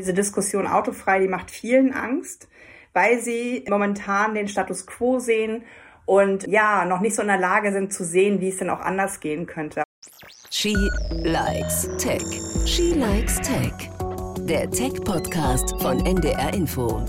Diese Diskussion autofrei, die macht vielen Angst, weil sie momentan den Status quo sehen und ja, noch nicht so in der Lage sind zu sehen, wie es denn auch anders gehen könnte. She likes Tech. She likes Tech. Der Tech-Podcast von NDR Info.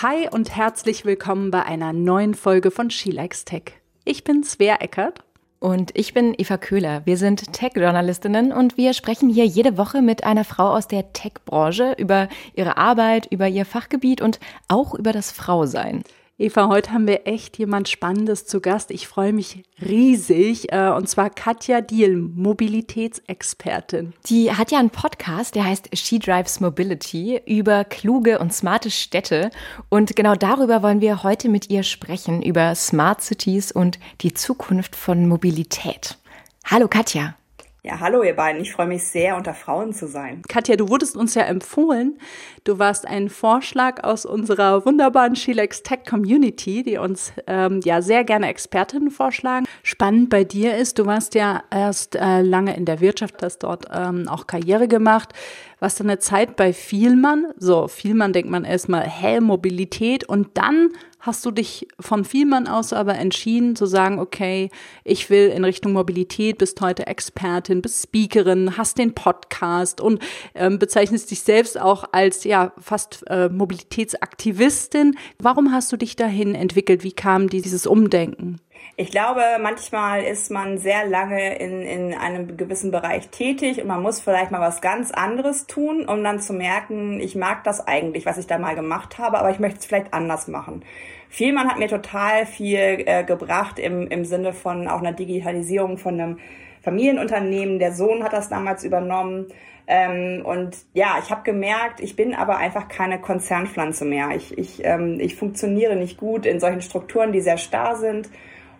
Hi und herzlich willkommen bei einer neuen Folge von She Likes Tech. Ich bin Svea Eckert und ich bin Eva Köhler. Wir sind Tech-Journalistinnen und wir sprechen hier jede Woche mit einer Frau aus der Tech-Branche über ihre Arbeit, über ihr Fachgebiet und auch über das Frausein. Eva, heute haben wir echt jemand Spannendes zu Gast. Ich freue mich riesig. Äh, und zwar Katja Diel, Mobilitätsexpertin. Die hat ja einen Podcast, der heißt She Drives Mobility über kluge und smarte Städte. Und genau darüber wollen wir heute mit ihr sprechen, über Smart Cities und die Zukunft von Mobilität. Hallo Katja. Ja, hallo ihr beiden. Ich freue mich sehr, unter Frauen zu sein. Katja, du wurdest uns ja empfohlen. Du warst ein Vorschlag aus unserer wunderbaren Chilex Tech Community, die uns ähm, ja sehr gerne Expertinnen vorschlagen. Spannend bei dir ist, du warst ja erst äh, lange in der Wirtschaft, hast dort ähm, auch Karriere gemacht warst dann eine Zeit bei Vielmann. So, Vielmann denkt man erstmal, hä, Mobilität. Und dann hast du dich von Vielmann aus aber entschieden zu sagen, okay, ich will in Richtung Mobilität, bist heute Expertin, bist Speakerin, hast den Podcast und ähm, bezeichnest dich selbst auch als ja fast äh, Mobilitätsaktivistin. Warum hast du dich dahin entwickelt? Wie kam dieses Umdenken? Ich glaube, manchmal ist man sehr lange in, in einem gewissen Bereich tätig und man muss vielleicht mal was ganz anderes tun, um dann zu merken, ich mag das eigentlich, was ich da mal gemacht habe, aber ich möchte es vielleicht anders machen. Vielmann hat mir total viel äh, gebracht im, im Sinne von auch einer Digitalisierung von einem Familienunternehmen. Der Sohn hat das damals übernommen. Ähm, und ja, ich habe gemerkt, ich bin aber einfach keine Konzernpflanze mehr. Ich, ich, ähm, ich funktioniere nicht gut in solchen Strukturen, die sehr starr sind.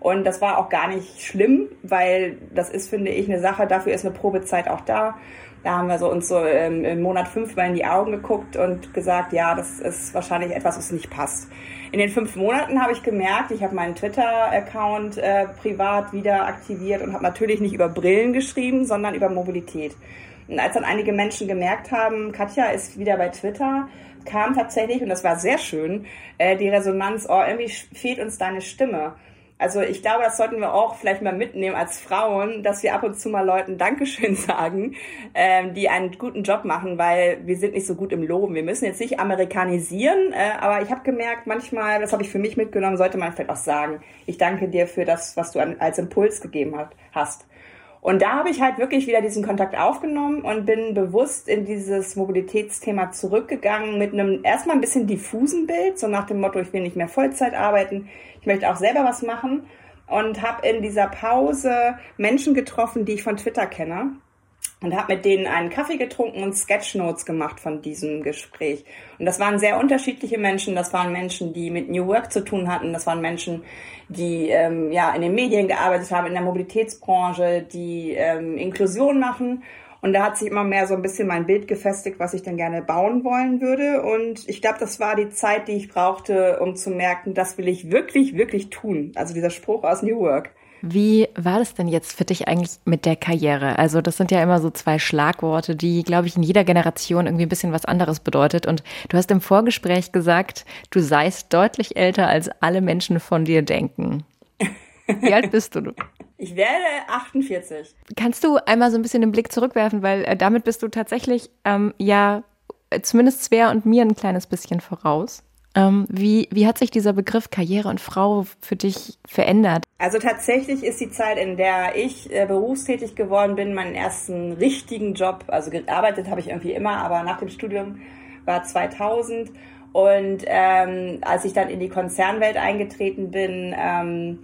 Und das war auch gar nicht schlimm, weil das ist, finde ich, eine Sache, dafür ist eine Probezeit auch da. Da haben wir so uns so ähm, im Monat fünfmal in die Augen geguckt und gesagt, ja, das ist wahrscheinlich etwas, was nicht passt. In den fünf Monaten habe ich gemerkt, ich habe meinen Twitter-Account äh, privat wieder aktiviert und habe natürlich nicht über Brillen geschrieben, sondern über Mobilität. Und als dann einige Menschen gemerkt haben, Katja ist wieder bei Twitter, kam tatsächlich, und das war sehr schön, äh, die Resonanz, oh, irgendwie fehlt uns deine Stimme. Also ich glaube, das sollten wir auch vielleicht mal mitnehmen als Frauen, dass wir ab und zu mal Leuten Dankeschön sagen, ähm, die einen guten Job machen, weil wir sind nicht so gut im Loben. Wir müssen jetzt nicht amerikanisieren, äh, aber ich habe gemerkt, manchmal, das habe ich für mich mitgenommen, sollte man vielleicht auch sagen, ich danke dir für das, was du an, als Impuls gegeben hat, hast. Und da habe ich halt wirklich wieder diesen Kontakt aufgenommen und bin bewusst in dieses Mobilitätsthema zurückgegangen mit einem erstmal ein bisschen diffusen Bild, so nach dem Motto, ich will nicht mehr Vollzeit arbeiten, ich möchte auch selber was machen. Und habe in dieser Pause Menschen getroffen, die ich von Twitter kenne und habe mit denen einen Kaffee getrunken und Sketchnotes gemacht von diesem Gespräch. Und das waren sehr unterschiedliche Menschen. Das waren Menschen, die mit New Work zu tun hatten. Das waren Menschen, die ähm, ja in den Medien gearbeitet haben, in der Mobilitätsbranche, die ähm, Inklusion machen. Und da hat sich immer mehr so ein bisschen mein Bild gefestigt, was ich denn gerne bauen wollen würde. Und ich glaube, das war die Zeit, die ich brauchte, um zu merken, das will ich wirklich, wirklich tun. Also dieser Spruch aus New Work. Wie war das denn jetzt für dich eigentlich mit der Karriere? Also das sind ja immer so zwei Schlagworte, die, glaube ich, in jeder Generation irgendwie ein bisschen was anderes bedeutet. Und du hast im Vorgespräch gesagt, du seist deutlich älter, als alle Menschen von dir denken. Wie alt bist du? Ich werde 48. Kannst du einmal so ein bisschen den Blick zurückwerfen, weil äh, damit bist du tatsächlich ähm, ja zumindest Svea und mir ein kleines bisschen voraus. Ähm, wie, wie hat sich dieser Begriff Karriere und Frau für dich verändert? Also tatsächlich ist die Zeit, in der ich äh, berufstätig geworden bin, meinen ersten richtigen Job, also gearbeitet habe ich irgendwie immer, aber nach dem Studium war 2000. Und ähm, als ich dann in die Konzernwelt eingetreten bin, ähm,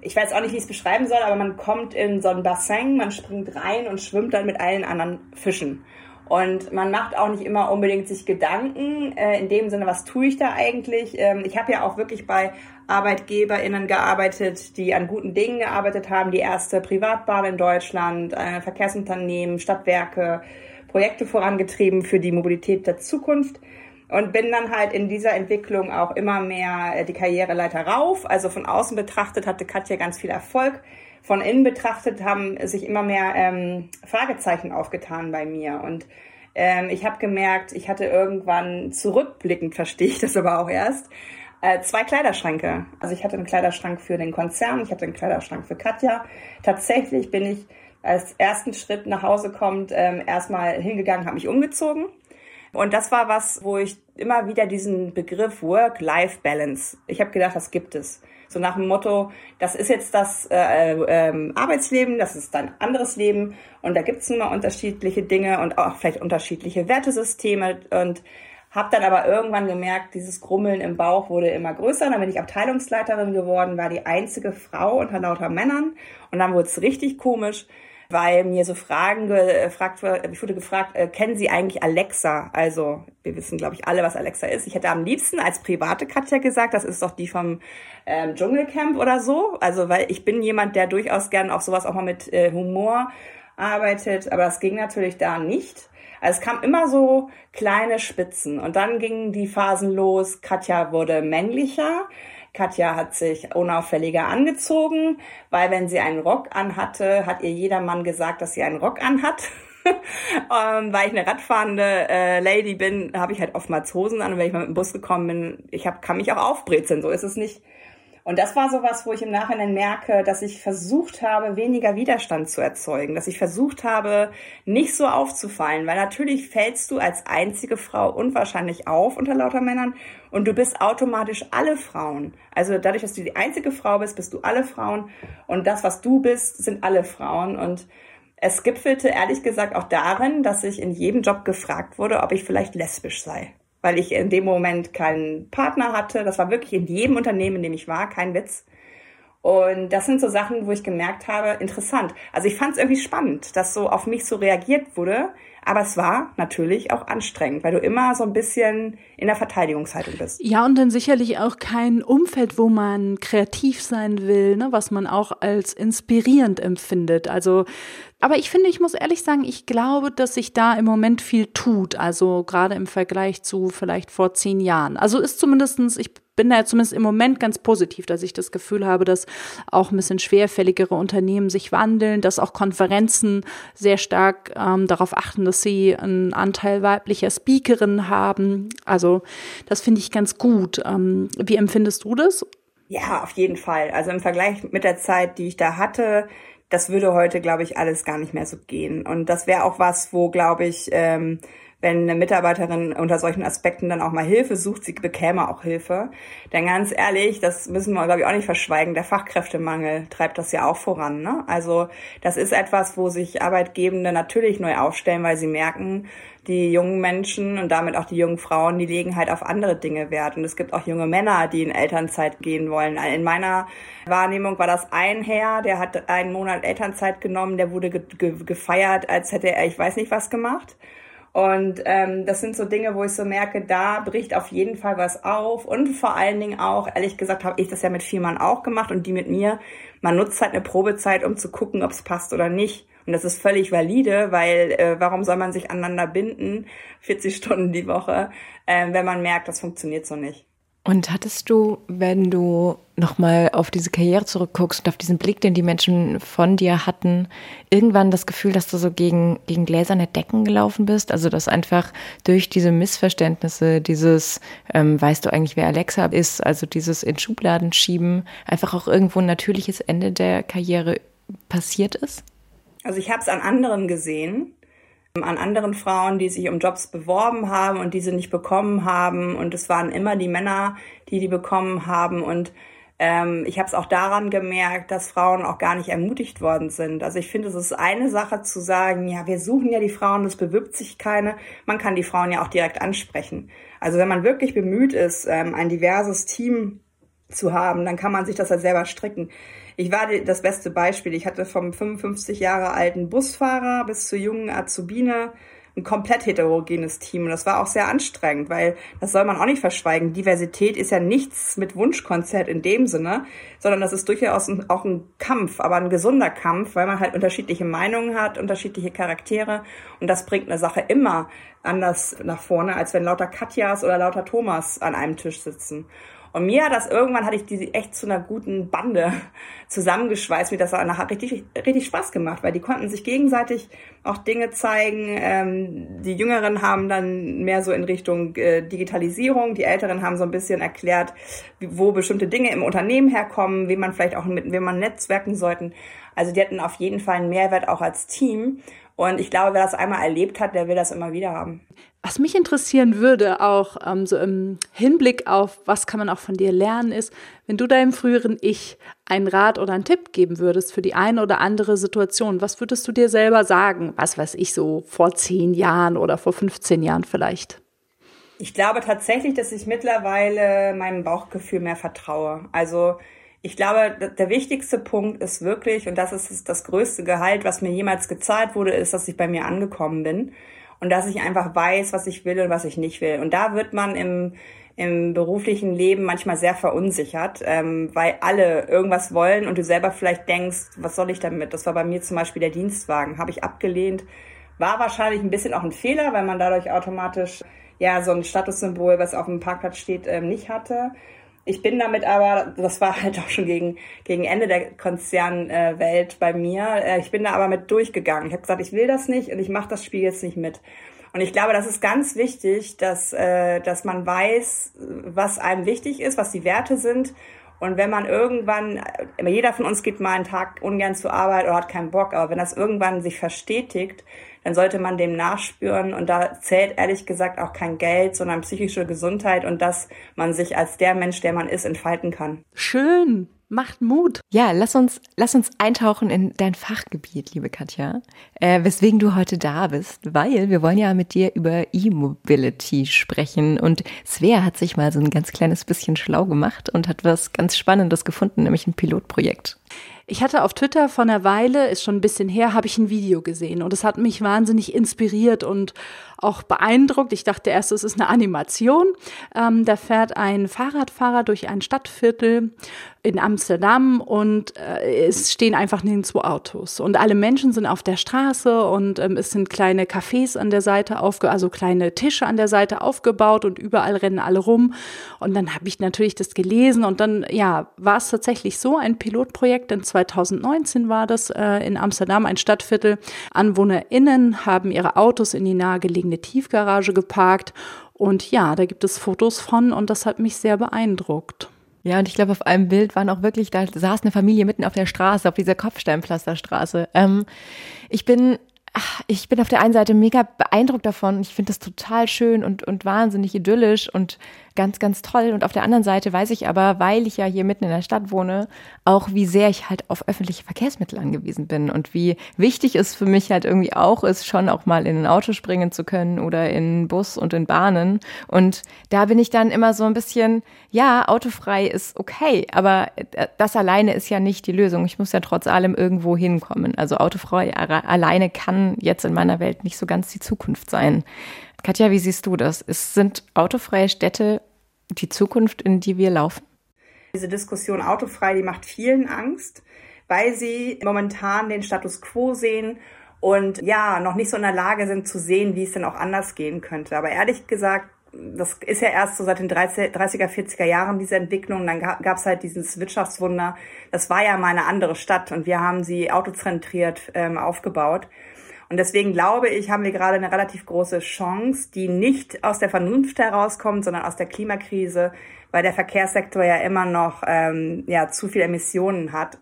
ich weiß auch nicht, wie ich es beschreiben soll, aber man kommt in so ein Bassin, man springt rein und schwimmt dann mit allen anderen Fischen. Und man macht auch nicht immer unbedingt sich Gedanken äh, in dem Sinne, was tue ich da eigentlich. Ähm, ich habe ja auch wirklich bei ArbeitgeberInnen gearbeitet, die an guten Dingen gearbeitet haben. Die erste Privatbahn in Deutschland, äh, Verkehrsunternehmen, Stadtwerke, Projekte vorangetrieben für die Mobilität der Zukunft. und bin dann halt in dieser Entwicklung auch immer mehr äh, die Karriereleiter rauf. Also von außen betrachtet hatte Katja ganz viel Erfolg. Von innen betrachtet haben sich immer mehr ähm, Fragezeichen aufgetan bei mir. Und ähm, ich habe gemerkt, ich hatte irgendwann zurückblickend, verstehe ich das aber auch erst, äh, zwei Kleiderschränke. Also ich hatte einen Kleiderschrank für den Konzern, ich hatte einen Kleiderschrank für Katja. Tatsächlich bin ich als ersten Schritt nach Hause kommt, ähm, erstmal hingegangen, habe mich umgezogen und das war was, wo ich immer wieder diesen Begriff Work-Life-Balance, ich habe gedacht, das gibt es. So nach dem Motto, das ist jetzt das äh, äh, Arbeitsleben, das ist dein anderes Leben. Und da gibt es nun mal unterschiedliche Dinge und auch vielleicht unterschiedliche Wertesysteme. Und habe dann aber irgendwann gemerkt, dieses Grummeln im Bauch wurde immer größer. Dann bin ich Abteilungsleiterin geworden, war die einzige Frau unter lauter Männern. Und dann wurde es richtig komisch weil mir so Fragen gefragt wurde, ich wurde gefragt, äh, kennen Sie eigentlich Alexa? Also, wir wissen, glaube ich, alle, was Alexa ist. Ich hätte am liebsten als private Katja gesagt, das ist doch die vom ähm, Dschungelcamp oder so. Also, weil ich bin jemand, der durchaus gern auf sowas auch mal mit äh, Humor arbeitet, aber das ging natürlich da nicht. Also es kam immer so kleine Spitzen und dann gingen die Phasen los. Katja wurde männlicher. Katja hat sich unauffälliger angezogen, weil wenn sie einen Rock anhatte, hat ihr jeder Mann gesagt, dass sie einen Rock anhat. ähm, weil ich eine radfahrende äh, Lady bin, habe ich halt oftmals Hosen an und wenn ich mal mit dem Bus gekommen bin, ich hab, kann mich auch aufbrezeln, so ist es nicht. Und das war so was, wo ich im Nachhinein merke, dass ich versucht habe, weniger Widerstand zu erzeugen, dass ich versucht habe, nicht so aufzufallen, weil natürlich fällst du als einzige Frau unwahrscheinlich auf unter lauter Männern und du bist automatisch alle Frauen. Also dadurch, dass du die einzige Frau bist, bist du alle Frauen und das, was du bist, sind alle Frauen und es gipfelte ehrlich gesagt auch darin, dass ich in jedem Job gefragt wurde, ob ich vielleicht lesbisch sei weil ich in dem Moment keinen Partner hatte. Das war wirklich in jedem Unternehmen, in dem ich war, kein Witz. Und das sind so Sachen, wo ich gemerkt habe, interessant. Also ich fand es irgendwie spannend, dass so auf mich so reagiert wurde. Aber es war natürlich auch anstrengend, weil du immer so ein bisschen in der Verteidigungshaltung bist. Ja, und dann sicherlich auch kein Umfeld, wo man kreativ sein will, ne, was man auch als inspirierend empfindet. Also, aber ich finde, ich muss ehrlich sagen, ich glaube, dass sich da im Moment viel tut. Also gerade im Vergleich zu vielleicht vor zehn Jahren. Also ist zumindestens, ich bin da zumindest im Moment ganz positiv, dass ich das Gefühl habe, dass auch ein bisschen schwerfälligere Unternehmen sich wandeln, dass auch Konferenzen sehr stark ähm, darauf achten, dass sie einen Anteil weiblicher Speakerinnen haben. Also das finde ich ganz gut. Ähm, wie empfindest du das? Ja, auf jeden Fall. Also im Vergleich mit der Zeit, die ich da hatte, das würde heute, glaube ich, alles gar nicht mehr so gehen. Und das wäre auch was, wo, glaube ich, ähm, wenn eine Mitarbeiterin unter solchen Aspekten dann auch mal Hilfe sucht, sie bekäme auch Hilfe. Denn ganz ehrlich, das müssen wir, glaube ich, auch nicht verschweigen, der Fachkräftemangel treibt das ja auch voran. Ne? Also das ist etwas, wo sich Arbeitgebende natürlich neu aufstellen, weil sie merken, die jungen Menschen und damit auch die jungen Frauen, die legen halt auf andere Dinge Wert. Und es gibt auch junge Männer, die in Elternzeit gehen wollen. In meiner Wahrnehmung war das ein Herr, der hat einen Monat Elternzeit genommen, der wurde ge ge gefeiert, als hätte er ich weiß nicht was gemacht. Und ähm, das sind so Dinge, wo ich so merke, da bricht auf jeden Fall was auf. Und vor allen Dingen auch, ehrlich gesagt, habe ich das ja mit vier Mann auch gemacht und die mit mir. Man nutzt halt eine Probezeit, um zu gucken, ob es passt oder nicht. Und das ist völlig valide, weil äh, warum soll man sich aneinander binden, 40 Stunden die Woche, äh, wenn man merkt, das funktioniert so nicht. Und hattest du, wenn du nochmal auf diese Karriere zurückguckst und auf diesen Blick, den die Menschen von dir hatten, irgendwann das Gefühl, dass du so gegen, gegen gläserne Decken gelaufen bist? Also, dass einfach durch diese Missverständnisse, dieses, ähm, weißt du eigentlich, wer Alexa ist, also dieses in Schubladen schieben, einfach auch irgendwo ein natürliches Ende der Karriere passiert ist? Also, ich habe es an anderen gesehen an anderen Frauen, die sich um Jobs beworben haben und diese nicht bekommen haben. Und es waren immer die Männer, die die bekommen haben. Und ähm, ich habe es auch daran gemerkt, dass Frauen auch gar nicht ermutigt worden sind. Also ich finde, es ist eine Sache zu sagen, ja, wir suchen ja die Frauen, es bewirbt sich keine. Man kann die Frauen ja auch direkt ansprechen. Also wenn man wirklich bemüht ist, ähm, ein diverses Team zu haben, dann kann man sich das halt selber stricken. Ich war das beste Beispiel. Ich hatte vom 55 Jahre alten Busfahrer bis zur jungen Azubine ein komplett heterogenes Team. Und das war auch sehr anstrengend, weil das soll man auch nicht verschweigen. Diversität ist ja nichts mit Wunschkonzert in dem Sinne, sondern das ist durchaus auch ein Kampf, aber ein gesunder Kampf, weil man halt unterschiedliche Meinungen hat, unterschiedliche Charaktere. Und das bringt eine Sache immer anders nach vorne, als wenn lauter Katjas oder lauter Thomas an einem Tisch sitzen. Und mir hat das irgendwann hatte ich die echt zu einer guten Bande zusammengeschweißt, mir das nachher richtig, richtig Spaß gemacht, weil die konnten sich gegenseitig auch Dinge zeigen. Ähm, die Jüngeren haben dann mehr so in Richtung äh, Digitalisierung, die Älteren haben so ein bisschen erklärt, wo bestimmte Dinge im Unternehmen herkommen, wie man vielleicht auch mit wem man netzwerken sollten. Also die hatten auf jeden Fall einen Mehrwert auch als Team. Und ich glaube, wer das einmal erlebt hat, der will das immer wieder haben. Was mich interessieren würde, auch ähm, so im Hinblick auf, was kann man auch von dir lernen, ist, wenn du deinem früheren Ich einen Rat oder einen Tipp geben würdest für die eine oder andere Situation, was würdest du dir selber sagen? Was weiß ich, so vor zehn Jahren oder vor 15 Jahren vielleicht? Ich glaube tatsächlich, dass ich mittlerweile meinem Bauchgefühl mehr vertraue. Also ich glaube, der wichtigste Punkt ist wirklich, und das ist das größte Gehalt, was mir jemals gezahlt wurde, ist, dass ich bei mir angekommen bin und dass ich einfach weiß, was ich will und was ich nicht will. Und da wird man im, im beruflichen Leben manchmal sehr verunsichert, ähm, weil alle irgendwas wollen und du selber vielleicht denkst, was soll ich damit? Das war bei mir zum Beispiel der Dienstwagen, habe ich abgelehnt. War wahrscheinlich ein bisschen auch ein Fehler, weil man dadurch automatisch ja so ein Statussymbol, was auf dem Parkplatz steht, ähm, nicht hatte. Ich bin damit aber, das war halt auch schon gegen, gegen Ende der Konzernwelt bei mir, äh, ich bin da aber mit durchgegangen. Ich habe gesagt, ich will das nicht und ich mache das Spiel jetzt nicht mit. Und ich glaube, das ist ganz wichtig, dass, äh, dass man weiß, was einem wichtig ist, was die Werte sind. Und wenn man irgendwann, äh, jeder von uns geht mal einen Tag ungern zur Arbeit oder hat keinen Bock, aber wenn das irgendwann sich verstetigt, dann sollte man dem nachspüren. Und da zählt ehrlich gesagt auch kein Geld, sondern psychische Gesundheit und dass man sich als der Mensch, der man ist, entfalten kann. Schön. Macht Mut. Ja, lass uns, lass uns eintauchen in dein Fachgebiet, liebe Katja, äh, weswegen du heute da bist, weil wir wollen ja mit dir über E-Mobility sprechen und Svea hat sich mal so ein ganz kleines bisschen schlau gemacht und hat was ganz Spannendes gefunden, nämlich ein Pilotprojekt. Ich hatte auf Twitter vor einer Weile, ist schon ein bisschen her, habe ich ein Video gesehen und es hat mich wahnsinnig inspiriert und auch beeindruckt. Ich dachte erst, es ist eine Animation. Ähm, da fährt ein Fahrradfahrer durch ein Stadtviertel in Amsterdam und äh, es stehen einfach nirgendwo Autos. Und alle Menschen sind auf der Straße und ähm, es sind kleine Cafés an der Seite aufge, also kleine Tische an der Seite aufgebaut und überall rennen alle rum. Und dann habe ich natürlich das gelesen und dann, ja, war es tatsächlich so, ein Pilotprojekt. In 2019 war das äh, in Amsterdam, ein Stadtviertel. AnwohnerInnen haben ihre Autos in die nahegelegene Tiefgarage geparkt. Und ja, da gibt es Fotos von und das hat mich sehr beeindruckt. Ja, und ich glaube, auf einem Bild waren auch wirklich, da saß eine Familie mitten auf der Straße, auf dieser Kopfsteinpflasterstraße. Ähm, ich bin ach, ich bin auf der einen Seite mega beeindruckt davon. Ich finde das total schön und, und wahnsinnig idyllisch und ganz, ganz toll. Und auf der anderen Seite weiß ich aber, weil ich ja hier mitten in der Stadt wohne, auch wie sehr ich halt auf öffentliche Verkehrsmittel angewiesen bin und wie wichtig es für mich halt irgendwie auch ist, schon auch mal in ein Auto springen zu können oder in Bus und in Bahnen. Und da bin ich dann immer so ein bisschen, ja, autofrei ist okay, aber das alleine ist ja nicht die Lösung. Ich muss ja trotz allem irgendwo hinkommen. Also autofrei alleine kann jetzt in meiner Welt nicht so ganz die Zukunft sein. Katja, wie siehst du das? Es sind autofreie Städte die Zukunft, in die wir laufen? Diese Diskussion autofrei, die macht vielen Angst, weil sie momentan den Status quo sehen und ja, noch nicht so in der Lage sind zu sehen, wie es denn auch anders gehen könnte. Aber ehrlich gesagt, das ist ja erst so seit den 30er, 40er Jahren diese Entwicklung. Dann gab es halt dieses Wirtschaftswunder. Das war ja mal eine andere Stadt und wir haben sie autozentriert ähm, aufgebaut. Und deswegen glaube ich, haben wir gerade eine relativ große Chance, die nicht aus der Vernunft herauskommt, sondern aus der Klimakrise, weil der Verkehrssektor ja immer noch ähm, ja, zu viel Emissionen hat.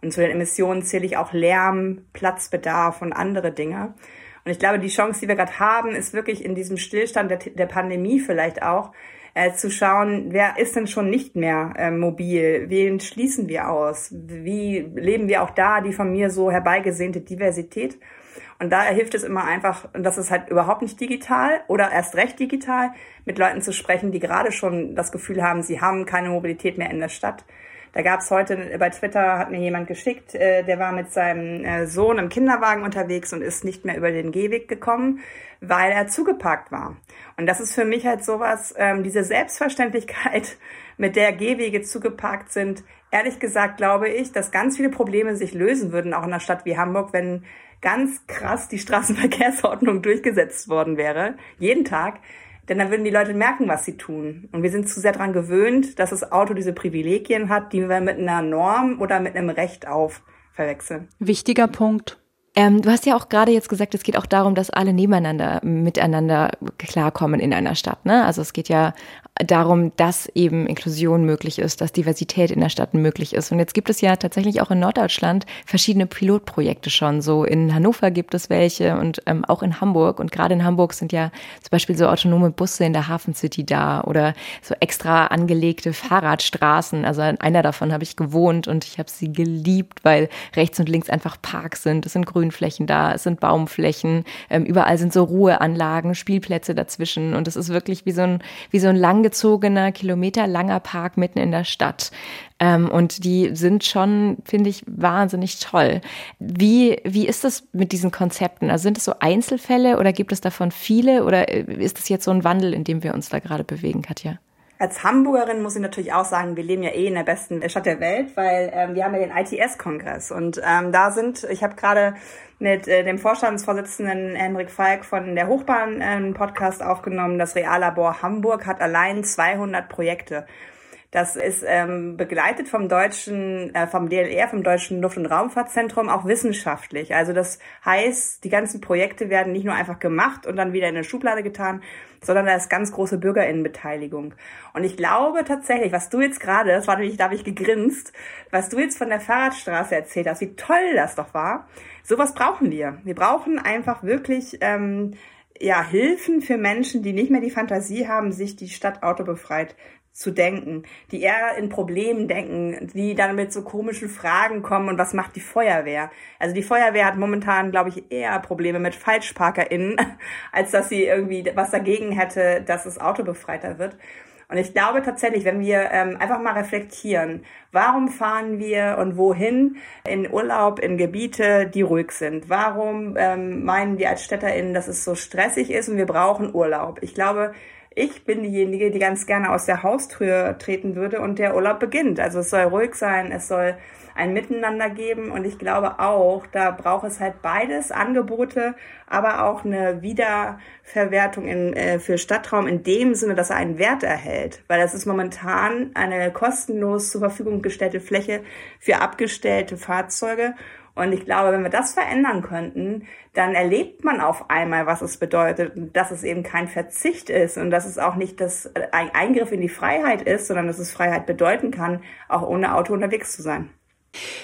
Und zu den Emissionen zähle ich auch Lärm, Platzbedarf und andere Dinge. Und ich glaube, die Chance, die wir gerade haben, ist wirklich in diesem Stillstand der, der Pandemie vielleicht auch, äh, zu schauen, wer ist denn schon nicht mehr äh, mobil? Wen schließen wir aus? Wie leben wir auch da die von mir so herbeigesehnte Diversität? Und da hilft es immer einfach, und das ist halt überhaupt nicht digital oder erst recht digital, mit Leuten zu sprechen, die gerade schon das Gefühl haben, sie haben keine Mobilität mehr in der Stadt. Da gab es heute bei Twitter, hat mir jemand geschickt, äh, der war mit seinem äh, Sohn im Kinderwagen unterwegs und ist nicht mehr über den Gehweg gekommen, weil er zugeparkt war. Und das ist für mich halt sowas, ähm, diese Selbstverständlichkeit, mit der Gehwege zugeparkt sind. Ehrlich gesagt glaube ich, dass ganz viele Probleme sich lösen würden, auch in einer Stadt wie Hamburg, wenn ganz krass die Straßenverkehrsordnung durchgesetzt worden wäre, jeden Tag, denn dann würden die Leute merken, was sie tun. Und wir sind zu sehr daran gewöhnt, dass das Auto diese Privilegien hat, die wir mit einer Norm oder mit einem Recht auf verwechseln. Wichtiger Punkt. Ähm, du hast ja auch gerade jetzt gesagt, es geht auch darum, dass alle nebeneinander miteinander klarkommen in einer Stadt. Ne? Also es geht ja darum, dass eben Inklusion möglich ist, dass Diversität in der Stadt möglich ist. Und jetzt gibt es ja tatsächlich auch in Norddeutschland verschiedene Pilotprojekte schon. So in Hannover gibt es welche und ähm, auch in Hamburg. Und gerade in Hamburg sind ja zum Beispiel so autonome Busse in der Hafen City da oder so extra angelegte Fahrradstraßen. Also an einer davon habe ich gewohnt und ich habe sie geliebt, weil rechts und links einfach Parks sind. Es sind Grünflächen da, es sind Baumflächen, ähm, überall sind so Ruheanlagen, Spielplätze dazwischen. Und es ist wirklich wie so ein, wie so ein lang langgezogener, kilometerlanger Park mitten in der Stadt. Ähm, und die sind schon, finde ich, wahnsinnig toll. Wie, wie ist das mit diesen Konzepten? Also sind es so Einzelfälle oder gibt es davon viele oder äh, ist es jetzt so ein Wandel, in dem wir uns da gerade bewegen, Katja? Als Hamburgerin muss ich natürlich auch sagen, wir leben ja eh in der besten Stadt der Welt, weil ähm, wir haben ja den ITS-Kongress und ähm, da sind, ich habe gerade mit äh, dem Vorstandsvorsitzenden Hendrik Falk von der Hochbahn äh, einen Podcast aufgenommen. Das Reallabor Hamburg hat allein 200 Projekte. Das ist ähm, begleitet vom deutschen, äh, vom DLR, vom deutschen Luft- und Raumfahrtzentrum, auch wissenschaftlich. Also das heißt, die ganzen Projekte werden nicht nur einfach gemacht und dann wieder in eine Schublade getan, sondern da ist ganz große Bürgerinnenbeteiligung. Und ich glaube tatsächlich, was du jetzt gerade, das war nämlich, da habe ich gegrinst, was du jetzt von der Fahrradstraße erzählt hast, wie toll das doch war. Sowas brauchen wir. Wir brauchen einfach wirklich ähm, ja, Hilfen für Menschen, die nicht mehr die Fantasie haben, sich die Stadt autobefreit zu denken, die eher in Problemen denken, die dann mit so komischen Fragen kommen und was macht die Feuerwehr? Also die Feuerwehr hat momentan, glaube ich, eher Probleme mit FalschparkerInnen, als dass sie irgendwie was dagegen hätte, dass das Auto befreiter wird. Und ich glaube tatsächlich, wenn wir ähm, einfach mal reflektieren, warum fahren wir und wohin in Urlaub in Gebiete, die ruhig sind? Warum ähm, meinen wir als StädterInnen, dass es so stressig ist und wir brauchen Urlaub? Ich glaube, ich bin diejenige, die ganz gerne aus der Haustür treten würde und der Urlaub beginnt. Also es soll ruhig sein, es soll ein Miteinander geben und ich glaube auch, da braucht es halt beides, Angebote, aber auch eine Wiederverwertung in, äh, für Stadtraum in dem Sinne, dass er einen Wert erhält, weil das ist momentan eine kostenlos zur Verfügung gestellte Fläche für abgestellte Fahrzeuge und ich glaube, wenn wir das verändern könnten, dann erlebt man auf einmal, was es bedeutet, dass es eben kein Verzicht ist und dass es auch nicht das ein Eingriff in die Freiheit ist, sondern dass es Freiheit bedeuten kann, auch ohne Auto unterwegs zu sein.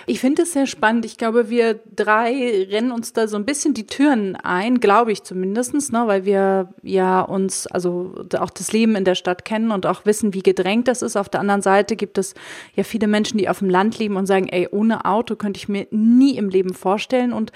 Ich finde es sehr spannend. Ich glaube, wir drei rennen uns da so ein bisschen die Türen ein, glaube ich zumindestens, ne, weil wir ja uns, also auch das Leben in der Stadt kennen und auch wissen, wie gedrängt das ist. Auf der anderen Seite gibt es ja viele Menschen, die auf dem Land leben und sagen, ey, ohne Auto könnte ich mir nie im Leben vorstellen. Und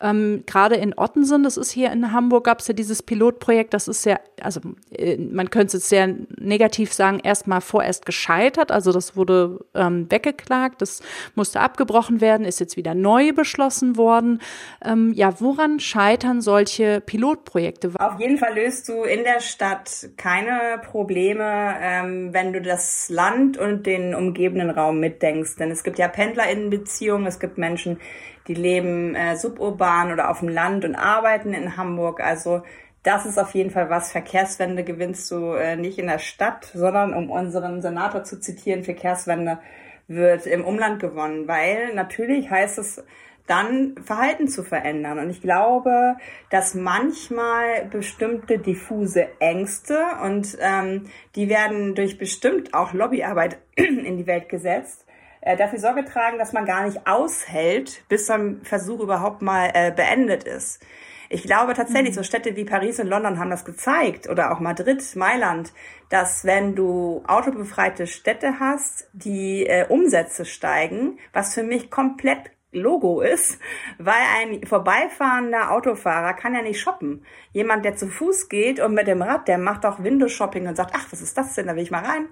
ähm, Gerade in Ottensen, das ist hier in Hamburg, gab es ja dieses Pilotprojekt, das ist sehr, also äh, man könnte es sehr negativ sagen, erstmal vorerst gescheitert. Also das wurde ähm, weggeklagt, das musste abgebrochen werden, ist jetzt wieder neu beschlossen worden. Ähm, ja, woran scheitern solche Pilotprojekte? Auf jeden Fall löst du in der Stadt keine Probleme, ähm, wenn du das Land und den umgebenden Raum mitdenkst. Denn es gibt ja PendlerInnenbeziehungen, es gibt Menschen, die leben äh, suburban oder auf dem Land und arbeiten in Hamburg. Also das ist auf jeden Fall was. Verkehrswende gewinnst du äh, nicht in der Stadt, sondern um unseren Senator zu zitieren, Verkehrswende wird im Umland gewonnen, weil natürlich heißt es dann Verhalten zu verändern. Und ich glaube, dass manchmal bestimmte diffuse Ängste und ähm, die werden durch bestimmt auch Lobbyarbeit in die Welt gesetzt, äh, dafür Sorge tragen, dass man gar nicht aushält, bis so ein Versuch überhaupt mal äh, beendet ist. Ich glaube tatsächlich, mhm. so Städte wie Paris und London haben das gezeigt oder auch Madrid, Mailand, dass wenn du autobefreite Städte hast, die äh, Umsätze steigen, was für mich komplett Logo ist, weil ein vorbeifahrender Autofahrer kann ja nicht shoppen. Jemand, der zu Fuß geht und mit dem Rad, der macht auch Windows-Shopping und sagt, ach, was ist das denn, da will ich mal rein.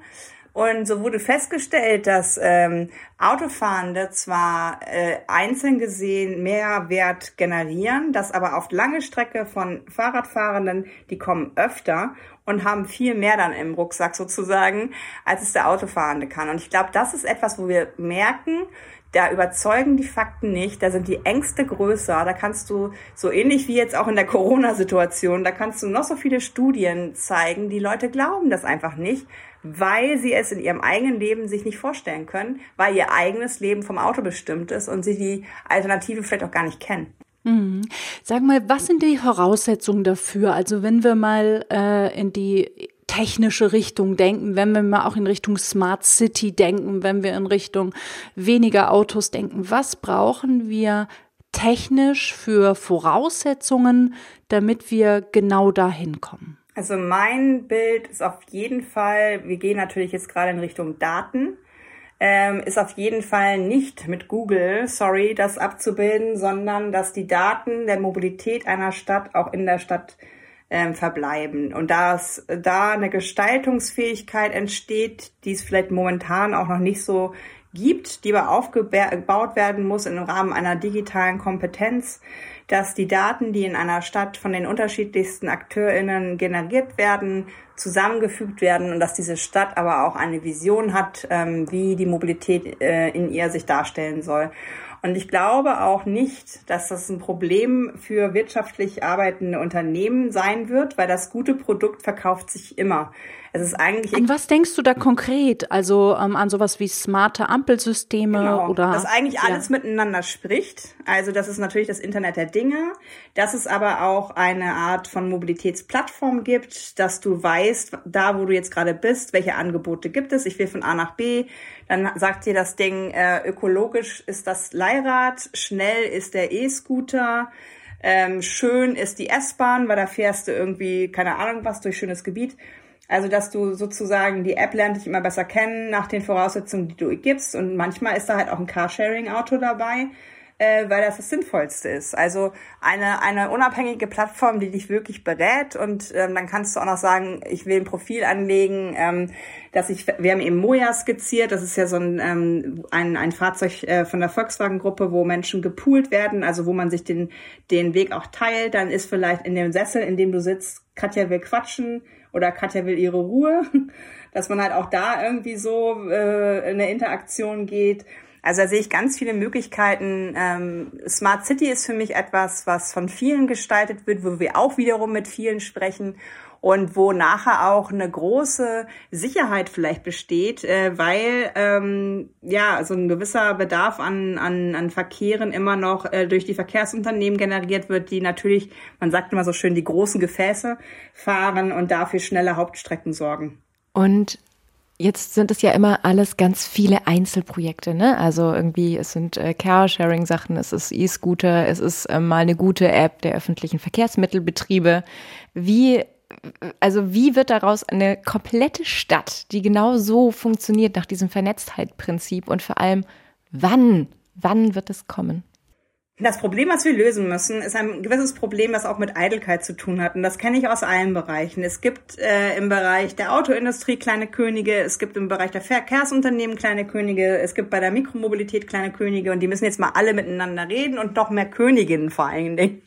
Und so wurde festgestellt, dass ähm, Autofahrende zwar äh, einzeln gesehen mehr Wert generieren, dass aber auf lange Strecke von Fahrradfahrenden, die kommen öfter und haben viel mehr dann im Rucksack sozusagen, als es der Autofahrende kann. Und ich glaube, das ist etwas, wo wir merken, da überzeugen die Fakten nicht, da sind die Ängste größer, da kannst du, so ähnlich wie jetzt auch in der Corona-Situation, da kannst du noch so viele Studien zeigen, die Leute glauben das einfach nicht, weil sie es in ihrem eigenen Leben sich nicht vorstellen können, weil ihr eigenes Leben vom Auto bestimmt ist und sie die Alternative vielleicht auch gar nicht kennen. Mhm. Sag mal, was sind die Voraussetzungen dafür? Also wenn wir mal äh, in die technische Richtung denken, wenn wir mal auch in Richtung Smart City denken, wenn wir in Richtung weniger Autos denken, was brauchen wir technisch für Voraussetzungen, damit wir genau dahin kommen? Also mein Bild ist auf jeden Fall, wir gehen natürlich jetzt gerade in Richtung Daten, ähm, ist auf jeden Fall nicht mit Google, sorry, das abzubilden, sondern dass die Daten der Mobilität einer Stadt auch in der Stadt ähm, verbleiben. Und dass da eine Gestaltungsfähigkeit entsteht, die es vielleicht momentan auch noch nicht so gibt, die aber aufgebaut werden muss im Rahmen einer digitalen Kompetenz, dass die Daten, die in einer Stadt von den unterschiedlichsten AkteurInnen generiert werden, zusammengefügt werden und dass diese Stadt aber auch eine Vision hat, ähm, wie die Mobilität äh, in ihr sich darstellen soll. Und ich glaube auch nicht, dass das ein Problem für wirtschaftlich arbeitende Unternehmen sein wird, weil das gute Produkt verkauft sich immer. Es ist eigentlich. An was denkst du da konkret? Also ähm, an sowas wie smarte Ampelsysteme genau, oder? Dass eigentlich alles miteinander spricht. Also das ist natürlich das Internet der Dinge, dass es aber auch eine Art von Mobilitätsplattform gibt, dass du weißt, da wo du jetzt gerade bist, welche Angebote gibt es. Ich will von A nach B. Dann sagt dir das Ding, äh, ökologisch ist das Leihrad, schnell ist der E-Scooter. Ähm, schön ist die S-Bahn, weil da fährst du irgendwie, keine Ahnung was, durch schönes Gebiet. Also, dass du sozusagen die App lernt dich immer besser kennen nach den Voraussetzungen, die du gibst. Und manchmal ist da halt auch ein Carsharing-Auto dabei, äh, weil das das Sinnvollste ist. Also eine, eine unabhängige Plattform, die dich wirklich berät. Und ähm, dann kannst du auch noch sagen, ich will ein Profil anlegen, ähm, dass ich, wir haben eben Moja skizziert. Das ist ja so ein, ähm, ein, ein Fahrzeug äh, von der Volkswagen-Gruppe, wo Menschen gepoolt werden, also wo man sich den, den Weg auch teilt. Dann ist vielleicht in dem Sessel, in dem du sitzt, Katja will quatschen oder Katja will ihre Ruhe, dass man halt auch da irgendwie so äh, eine Interaktion geht. Also da sehe ich ganz viele Möglichkeiten. Ähm, Smart City ist für mich etwas, was von vielen gestaltet wird, wo wir auch wiederum mit vielen sprechen und wo nachher auch eine große Sicherheit vielleicht besteht, äh, weil ähm, ja so ein gewisser Bedarf an, an, an Verkehren immer noch äh, durch die Verkehrsunternehmen generiert wird, die natürlich, man sagt immer so schön, die großen Gefäße fahren und dafür schnelle Hauptstrecken sorgen. Und Jetzt sind es ja immer alles ganz viele Einzelprojekte, ne? Also irgendwie, es sind äh, Carsharing-Sachen, es ist E-Scooter, es ist äh, mal eine gute App der öffentlichen Verkehrsmittelbetriebe. Wie also wie wird daraus eine komplette Stadt, die genau so funktioniert nach diesem Vernetztheitprinzip und vor allem wann, wann wird es kommen? Das Problem, was wir lösen müssen, ist ein gewisses Problem, das auch mit Eitelkeit zu tun hat. Und das kenne ich aus allen Bereichen. Es gibt äh, im Bereich der Autoindustrie kleine Könige, es gibt im Bereich der Verkehrsunternehmen kleine Könige, es gibt bei der Mikromobilität kleine Könige und die müssen jetzt mal alle miteinander reden und doch mehr Königinnen vor allen Dingen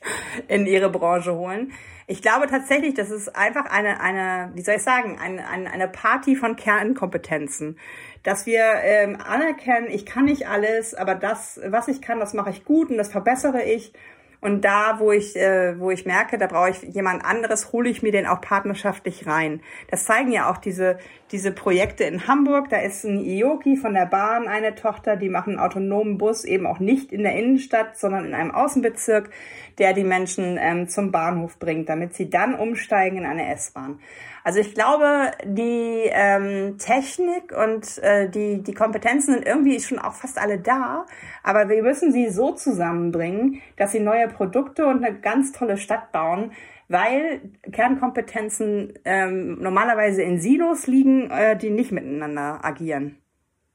in ihre Branche holen. Ich glaube tatsächlich, das ist einfach eine, eine, wie soll ich sagen, eine, eine, Party von Kernkompetenzen. Dass wir ähm, anerkennen, ich kann nicht alles, aber das, was ich kann, das mache ich gut und das verbessere ich. Und da, wo ich, äh, wo ich merke, da brauche ich jemand anderes, hole ich mir den auch partnerschaftlich rein. Das zeigen ja auch diese, diese Projekte in Hamburg. Da ist ein Ioki von der Bahn, eine Tochter, die machen einen autonomen Bus, eben auch nicht in der Innenstadt, sondern in einem Außenbezirk, der die Menschen ähm, zum Bahnhof bringt, damit sie dann umsteigen in eine S-Bahn. Also ich glaube, die ähm, Technik und äh, die, die Kompetenzen sind irgendwie schon auch fast alle da, aber wir müssen sie so zusammenbringen, dass sie neue Produkte und eine ganz tolle Stadt bauen, weil Kernkompetenzen ähm, normalerweise in Silos liegen, äh, die nicht miteinander agieren.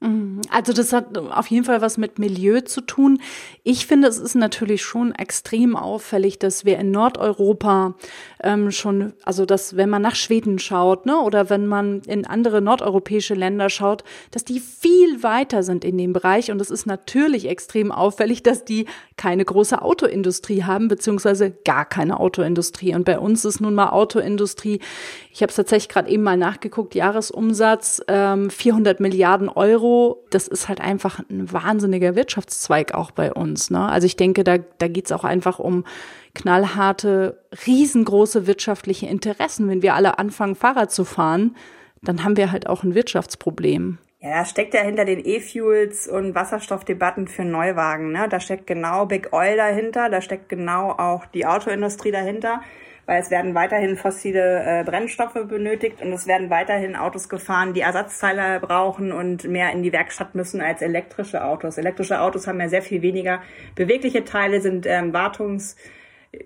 Mhm. Also das hat auf jeden Fall was mit Milieu zu tun. Ich finde, es ist natürlich schon extrem auffällig, dass wir in Nordeuropa ähm, schon, also dass wenn man nach Schweden schaut, ne, oder wenn man in andere nordeuropäische Länder schaut, dass die viel weiter sind in dem Bereich. Und es ist natürlich extrem auffällig, dass die keine große Autoindustrie haben, beziehungsweise gar keine Autoindustrie. Und bei uns ist nun mal Autoindustrie, ich habe es tatsächlich gerade eben mal nachgeguckt, Jahresumsatz ähm, 400 Milliarden Euro. Das ist halt einfach ein wahnsinniger Wirtschaftszweig auch bei uns. Ne? Also ich denke, da, da geht es auch einfach um knallharte, riesengroße wirtschaftliche Interessen. Wenn wir alle anfangen, Fahrrad zu fahren, dann haben wir halt auch ein Wirtschaftsproblem. Ja, da steckt ja hinter den E-Fuels und Wasserstoffdebatten für Neuwagen. Ne? Da steckt genau Big Oil dahinter, da steckt genau auch die Autoindustrie dahinter, weil es werden weiterhin fossile äh, Brennstoffe benötigt und es werden weiterhin Autos gefahren, die Ersatzteile brauchen und mehr in die Werkstatt müssen als elektrische Autos. Elektrische Autos haben ja sehr viel weniger bewegliche Teile, sind ähm, wartungs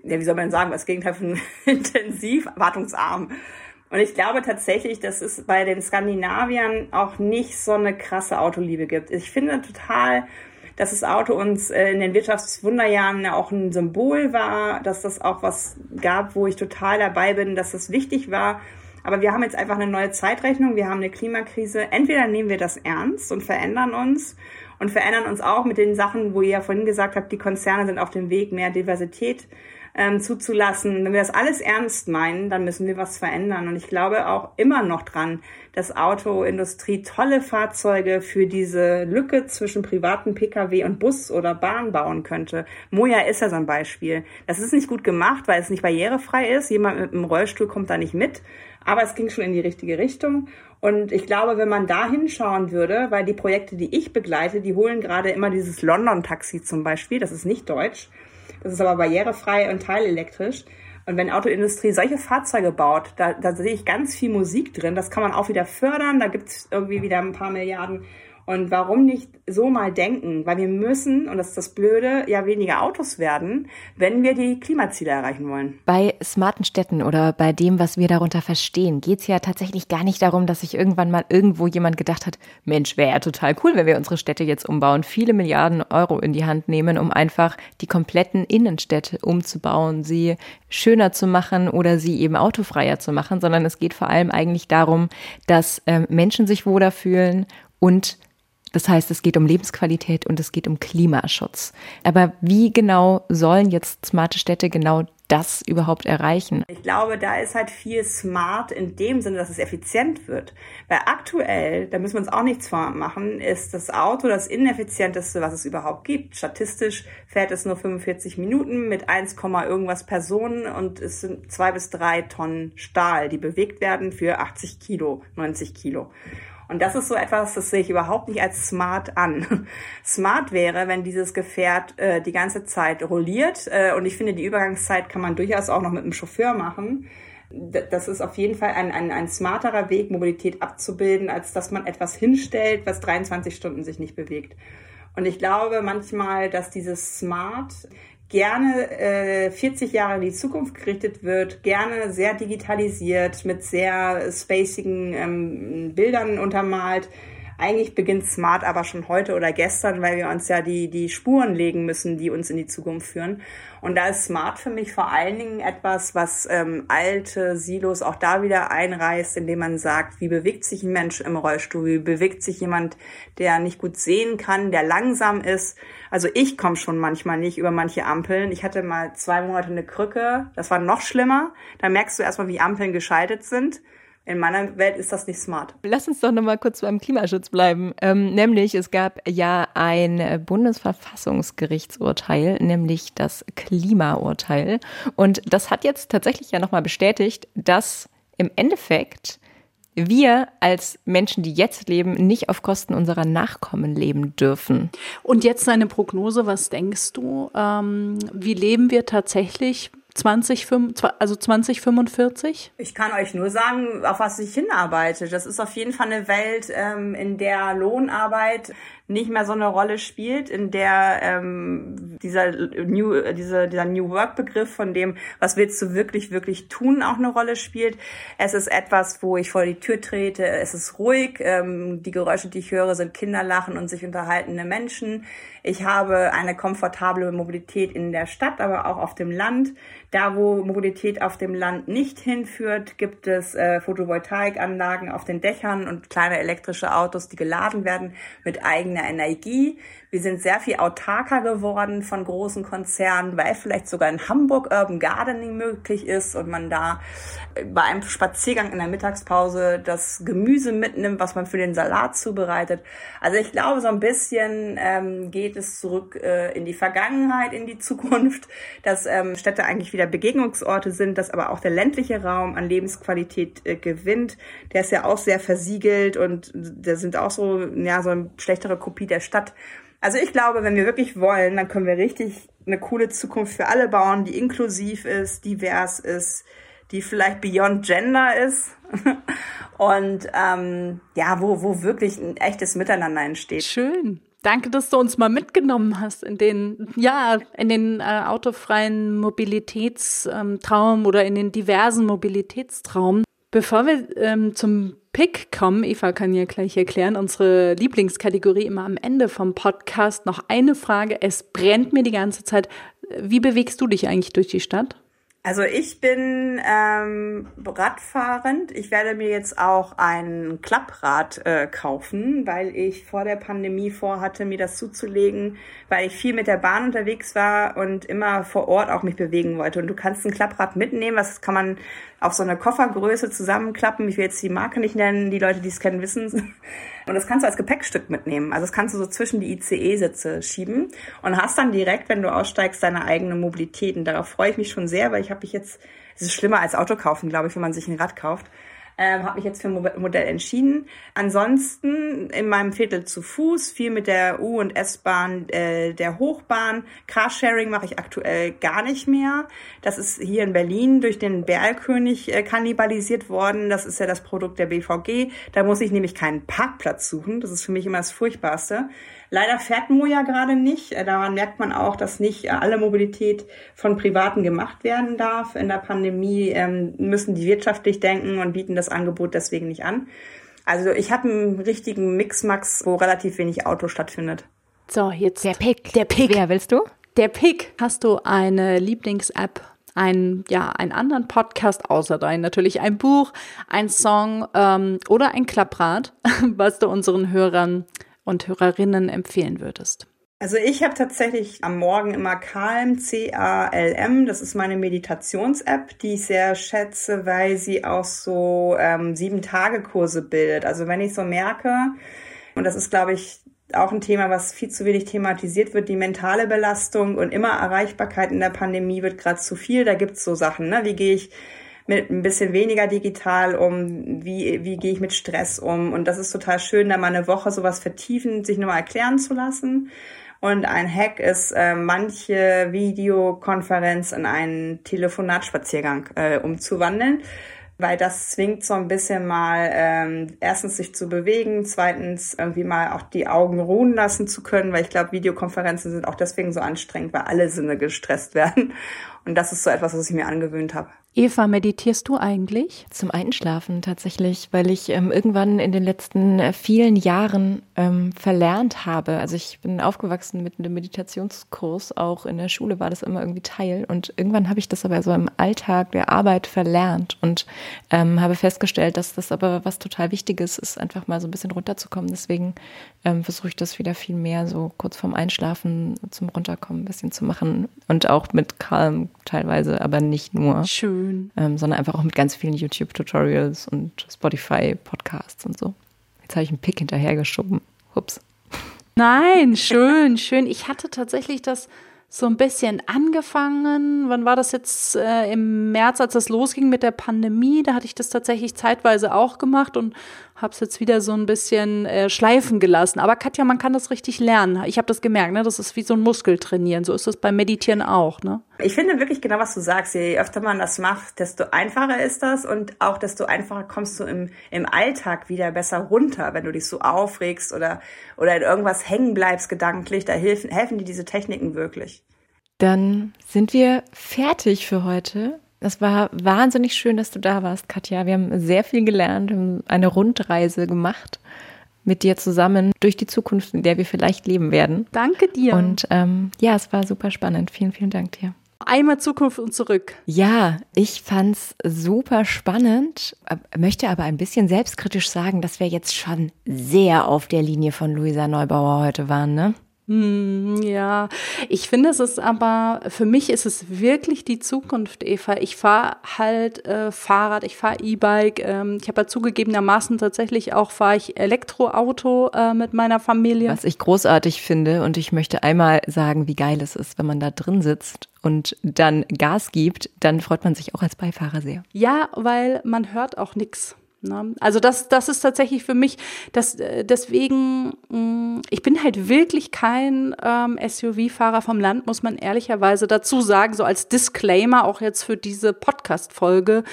ja, wie soll man sagen, das Gegenteil von intensiv, wartungsarm. Und ich glaube tatsächlich, dass es bei den Skandinaviern auch nicht so eine krasse Autoliebe gibt. Ich finde total, dass das Auto uns äh, in den Wirtschaftswunderjahren auch ein Symbol war, dass das auch was gab, wo ich total dabei bin, dass das wichtig war. Aber wir haben jetzt einfach eine neue Zeitrechnung, wir haben eine Klimakrise. Entweder nehmen wir das ernst und verändern uns und verändern uns auch mit den Sachen, wo ihr ja vorhin gesagt habt, die Konzerne sind auf dem Weg, mehr Diversität ähm, zuzulassen. Wenn wir das alles ernst meinen, dann müssen wir was verändern. Und ich glaube auch immer noch dran, dass Autoindustrie tolle Fahrzeuge für diese Lücke zwischen privaten Pkw und Bus oder Bahn bauen könnte. Moja ist ja so ein Beispiel. Das ist nicht gut gemacht, weil es nicht barrierefrei ist. Jemand mit einem Rollstuhl kommt da nicht mit. Aber es ging schon in die richtige Richtung. Und ich glaube, wenn man da hinschauen würde, weil die Projekte, die ich begleite, die holen gerade immer dieses London-Taxi zum Beispiel, das ist nicht deutsch, das ist aber barrierefrei und teilelektrisch. Und wenn Autoindustrie solche Fahrzeuge baut, da, da sehe ich ganz viel Musik drin. Das kann man auch wieder fördern. Da gibt es irgendwie wieder ein paar Milliarden und warum nicht so mal denken? Weil wir müssen, und das ist das Blöde, ja weniger Autos werden, wenn wir die Klimaziele erreichen wollen. Bei smarten Städten oder bei dem, was wir darunter verstehen, geht es ja tatsächlich gar nicht darum, dass sich irgendwann mal irgendwo jemand gedacht hat, Mensch, wäre ja total cool, wenn wir unsere Städte jetzt umbauen, viele Milliarden Euro in die Hand nehmen, um einfach die kompletten Innenstädte umzubauen, sie schöner zu machen oder sie eben autofreier zu machen, sondern es geht vor allem eigentlich darum, dass äh, Menschen sich wohler fühlen und das heißt, es geht um Lebensqualität und es geht um Klimaschutz. Aber wie genau sollen jetzt smarte Städte genau das überhaupt erreichen? Ich glaube, da ist halt viel smart in dem Sinne, dass es effizient wird. Weil aktuell, da müssen wir uns auch nichts vormachen, ist das Auto das ineffizienteste, was es überhaupt gibt. Statistisch fährt es nur 45 Minuten mit 1, irgendwas Personen und es sind zwei bis drei Tonnen Stahl, die bewegt werden für 80 Kilo, 90 Kilo. Und das ist so etwas, das sehe ich überhaupt nicht als smart an. Smart wäre, wenn dieses Gefährt äh, die ganze Zeit rolliert. Äh, und ich finde, die Übergangszeit kann man durchaus auch noch mit dem Chauffeur machen. Das ist auf jeden Fall ein, ein, ein smarterer Weg, Mobilität abzubilden, als dass man etwas hinstellt, was 23 Stunden sich nicht bewegt. Und ich glaube manchmal, dass dieses Smart gerne äh, 40 Jahre in die Zukunft gerichtet wird, gerne sehr digitalisiert, mit sehr spacigen ähm, Bildern untermalt, eigentlich beginnt Smart aber schon heute oder gestern, weil wir uns ja die, die Spuren legen müssen, die uns in die Zukunft führen. Und da ist Smart für mich vor allen Dingen etwas, was ähm, alte Silos auch da wieder einreißt, indem man sagt, wie bewegt sich ein Mensch im Rollstuhl, wie bewegt sich jemand, der nicht gut sehen kann, der langsam ist. Also ich komme schon manchmal nicht über manche Ampeln. Ich hatte mal zwei Monate eine Krücke, das war noch schlimmer. Da merkst du erstmal, wie Ampeln geschaltet sind. In meiner Welt ist das nicht smart. Lass uns doch nochmal kurz beim Klimaschutz bleiben. Ähm, nämlich, es gab ja ein Bundesverfassungsgerichtsurteil, nämlich das Klimaurteil. Und das hat jetzt tatsächlich ja nochmal bestätigt, dass im Endeffekt wir als Menschen, die jetzt leben, nicht auf Kosten unserer Nachkommen leben dürfen. Und jetzt deine Prognose, was denkst du? Ähm, wie leben wir tatsächlich 20, also 2045? Ich kann euch nur sagen, auf was ich hinarbeite. Das ist auf jeden Fall eine Welt, ähm, in der Lohnarbeit nicht mehr so eine Rolle spielt, in der ähm, dieser New, diese, dieser New Work Begriff von dem, was willst du wirklich, wirklich tun, auch eine Rolle spielt. Es ist etwas, wo ich vor die Tür trete, es ist ruhig, ähm, die Geräusche, die ich höre, sind Kinderlachen und sich unterhaltende Menschen. Ich habe eine komfortable Mobilität in der Stadt, aber auch auf dem Land. Da, wo Mobilität auf dem Land nicht hinführt, gibt es äh, Photovoltaikanlagen auf den Dächern und kleine elektrische Autos, die geladen werden mit eigener Energie. Wir sind sehr viel autarker geworden von großen Konzernen, weil vielleicht sogar in Hamburg Urban Gardening möglich ist und man da bei einem Spaziergang in der Mittagspause das Gemüse mitnimmt, was man für den Salat zubereitet. Also ich glaube, so ein bisschen ähm, geht es zurück äh, in die Vergangenheit, in die Zukunft, dass ähm, Städte eigentlich wieder Begegnungsorte sind, dass aber auch der ländliche Raum an Lebensqualität äh, gewinnt. Der ist ja auch sehr versiegelt und da sind auch so, ja, so eine schlechtere Kopie der Stadt. Also ich glaube, wenn wir wirklich wollen, dann können wir richtig eine coole Zukunft für alle bauen, die inklusiv ist, divers ist, die vielleicht beyond gender ist und ähm, ja, wo, wo wirklich ein echtes Miteinander entsteht. Schön. Danke, dass du uns mal mitgenommen hast in den, ja, in den äh, autofreien Mobilitätstraum oder in den diversen Mobilitätstraum. Bevor wir ähm, zum Pick kommen, Eva kann ja gleich erklären, unsere Lieblingskategorie immer am Ende vom Podcast, noch eine Frage. Es brennt mir die ganze Zeit. Wie bewegst du dich eigentlich durch die Stadt? Also ich bin ähm, Radfahrend. Ich werde mir jetzt auch ein Klapprad äh, kaufen, weil ich vor der Pandemie vorhatte, mir das zuzulegen, weil ich viel mit der Bahn unterwegs war und immer vor Ort auch mich bewegen wollte. Und du kannst ein Klapprad mitnehmen, was kann man auf so eine Koffergröße zusammenklappen. Ich will jetzt die Marke nicht nennen, die Leute, die es kennen, wissen. Und das kannst du als Gepäckstück mitnehmen. Also das kannst du so zwischen die ICE-Sitze schieben und hast dann direkt, wenn du aussteigst, deine eigene Mobilität. Und darauf freue ich mich schon sehr, weil ich habe mich jetzt, es ist schlimmer als Auto kaufen, glaube ich, wenn man sich ein Rad kauft ähm, habe mich jetzt für ein Modell entschieden. Ansonsten in meinem Viertel zu Fuß, viel mit der U- und S-Bahn äh, der Hochbahn. Carsharing mache ich aktuell gar nicht mehr. Das ist hier in Berlin durch den Berlkönig äh, kannibalisiert worden. Das ist ja das Produkt der BVG. Da muss ich nämlich keinen Parkplatz suchen. Das ist für mich immer das Furchtbarste. Leider fährt Moja gerade nicht. Äh, daran merkt man auch, dass nicht äh, alle Mobilität von Privaten gemacht werden darf. In der Pandemie ähm, müssen die wirtschaftlich denken und bieten das Angebot deswegen nicht an. Also ich habe einen richtigen Mixmax, wo relativ wenig Auto stattfindet. So, jetzt der Pick. Der Pick. Wer willst du? Der Pick. Hast du eine Lieblings-App ein, ja, einen anderen Podcast außer dein, natürlich ein Buch, ein Song ähm, oder ein Klapprad, was du unseren Hörern und Hörerinnen empfehlen würdest? Also ich habe tatsächlich am Morgen immer Calm, C-A-L-M. Das ist meine Meditations-App, die ich sehr schätze, weil sie auch so ähm, Sieben-Tage-Kurse bildet. Also wenn ich so merke, und das ist, glaube ich, auch ein Thema, was viel zu wenig thematisiert wird, die mentale Belastung und immer Erreichbarkeit in der Pandemie wird gerade zu viel. Da gibt's so Sachen, ne? Wie gehe ich mit ein bisschen weniger digital um, wie, wie gehe ich mit Stress um. Und das ist total schön, da mal eine Woche sowas vertiefen, sich nochmal erklären zu lassen. Und ein Hack ist, äh, manche Videokonferenz in einen Telefonatspaziergang äh, umzuwandeln weil das zwingt so ein bisschen mal ähm, erstens sich zu bewegen, zweitens irgendwie mal auch die Augen ruhen lassen zu können, weil ich glaube, Videokonferenzen sind auch deswegen so anstrengend, weil alle Sinne gestresst werden. Und das ist so etwas, was ich mir angewöhnt habe. Eva, meditierst du eigentlich? Zum Einschlafen tatsächlich, weil ich ähm, irgendwann in den letzten äh, vielen Jahren ähm, verlernt habe. Also ich bin aufgewachsen mit einem Meditationskurs, auch in der Schule war das immer irgendwie Teil. Und irgendwann habe ich das aber so im Alltag der Arbeit verlernt und ähm, habe festgestellt, dass das aber was total Wichtiges ist, einfach mal so ein bisschen runterzukommen. Deswegen ähm, versuche ich das wieder viel mehr so kurz vorm Einschlafen zum Runterkommen ein bisschen zu machen. Und auch mit Calm teilweise, aber nicht nur. Schön. Ähm, sondern einfach auch mit ganz vielen YouTube-Tutorials und Spotify-Podcasts und so. Jetzt habe ich einen Pick hinterhergeschoben. Ups. Nein, schön, schön. Ich hatte tatsächlich das so ein bisschen angefangen. Wann war das jetzt äh, im März, als das losging mit der Pandemie? Da hatte ich das tatsächlich zeitweise auch gemacht und habe es jetzt wieder so ein bisschen äh, schleifen gelassen. Aber Katja, man kann das richtig lernen. Ich habe das gemerkt, ne? Das ist wie so ein Muskeltrainieren. So ist das beim Meditieren auch, ne? Ich finde wirklich genau, was du sagst. Je öfter man das macht, desto einfacher ist das und auch desto einfacher kommst du im, im Alltag wieder besser runter, wenn du dich so aufregst oder, oder in irgendwas hängen bleibst gedanklich. Da helfen, helfen dir diese Techniken wirklich. Dann sind wir fertig für heute. Das war wahnsinnig schön, dass du da warst, Katja. Wir haben sehr viel gelernt, haben eine Rundreise gemacht mit dir zusammen durch die Zukunft, in der wir vielleicht leben werden. Danke dir. Und ähm, ja, es war super spannend. Vielen, vielen Dank dir. Einmal Zukunft und zurück. Ja, ich fand's super spannend, möchte aber ein bisschen selbstkritisch sagen, dass wir jetzt schon sehr auf der Linie von Luisa Neubauer heute waren, ne? Hm, ja, ich finde, es ist aber, für mich ist es wirklich die Zukunft, Eva. Ich fahre halt äh, Fahrrad, ich fahre E-Bike. Ähm, ich habe ja zugegebenermaßen tatsächlich auch, fahre ich Elektroauto äh, mit meiner Familie. Was ich großartig finde und ich möchte einmal sagen, wie geil es ist, wenn man da drin sitzt und dann Gas gibt, dann freut man sich auch als Beifahrer sehr. Ja, weil man hört auch nichts. Ne? Also das, das ist tatsächlich für mich, das, äh, deswegen, mm, ich bin halt wirklich kein ähm, SUV-Fahrer vom Land, muss man ehrlicherweise dazu sagen, so als Disclaimer auch jetzt für diese Podcast-Folge,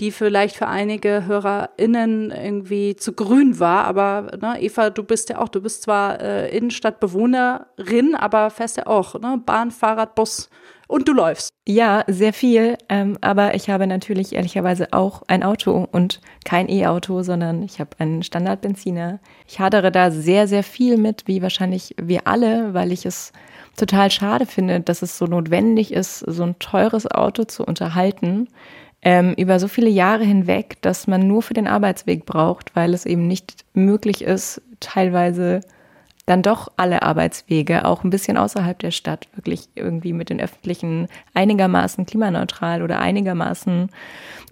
die vielleicht für einige HörerInnen irgendwie zu grün war, aber ne, Eva, du bist ja auch, du bist zwar äh, Innenstadtbewohnerin, aber fährst ja auch, ne, Bahn, Fahrrad, Bus, und du läufst. Ja, sehr viel. Ähm, aber ich habe natürlich ehrlicherweise auch ein Auto und kein E-Auto, sondern ich habe einen Standardbenziner. Ich hadere da sehr, sehr viel mit, wie wahrscheinlich wir alle, weil ich es total schade finde, dass es so notwendig ist, so ein teures Auto zu unterhalten ähm, über so viele Jahre hinweg, dass man nur für den Arbeitsweg braucht, weil es eben nicht möglich ist, teilweise dann doch alle Arbeitswege, auch ein bisschen außerhalb der Stadt, wirklich irgendwie mit den öffentlichen einigermaßen klimaneutral oder einigermaßen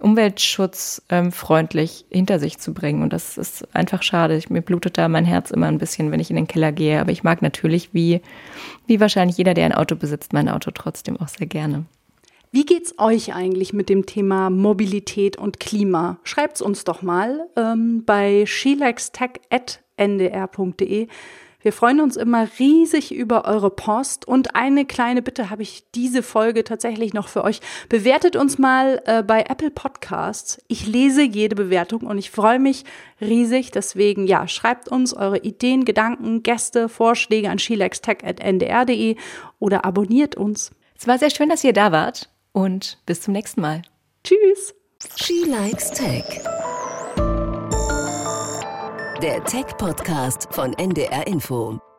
umweltschutzfreundlich hinter sich zu bringen. Und das ist einfach schade. Mir blutet da mein Herz immer ein bisschen, wenn ich in den Keller gehe. Aber ich mag natürlich, wie, wie wahrscheinlich jeder, der ein Auto besitzt, mein Auto trotzdem auch sehr gerne. Wie geht's euch eigentlich mit dem Thema Mobilität und Klima? Schreibt's uns doch mal ähm, bei skilextech.ndr.de. Wir freuen uns immer riesig über eure Post und eine kleine Bitte habe ich diese Folge tatsächlich noch für euch. Bewertet uns mal äh, bei Apple Podcasts. Ich lese jede Bewertung und ich freue mich riesig. Deswegen, ja, schreibt uns eure Ideen, Gedanken, Gäste, Vorschläge an skilextech.ndr.de oder abonniert uns. Es war sehr schön, dass ihr da wart und bis zum nächsten Mal. Tschüss. She Likes Tech. Der Tech-Podcast von NDR Info.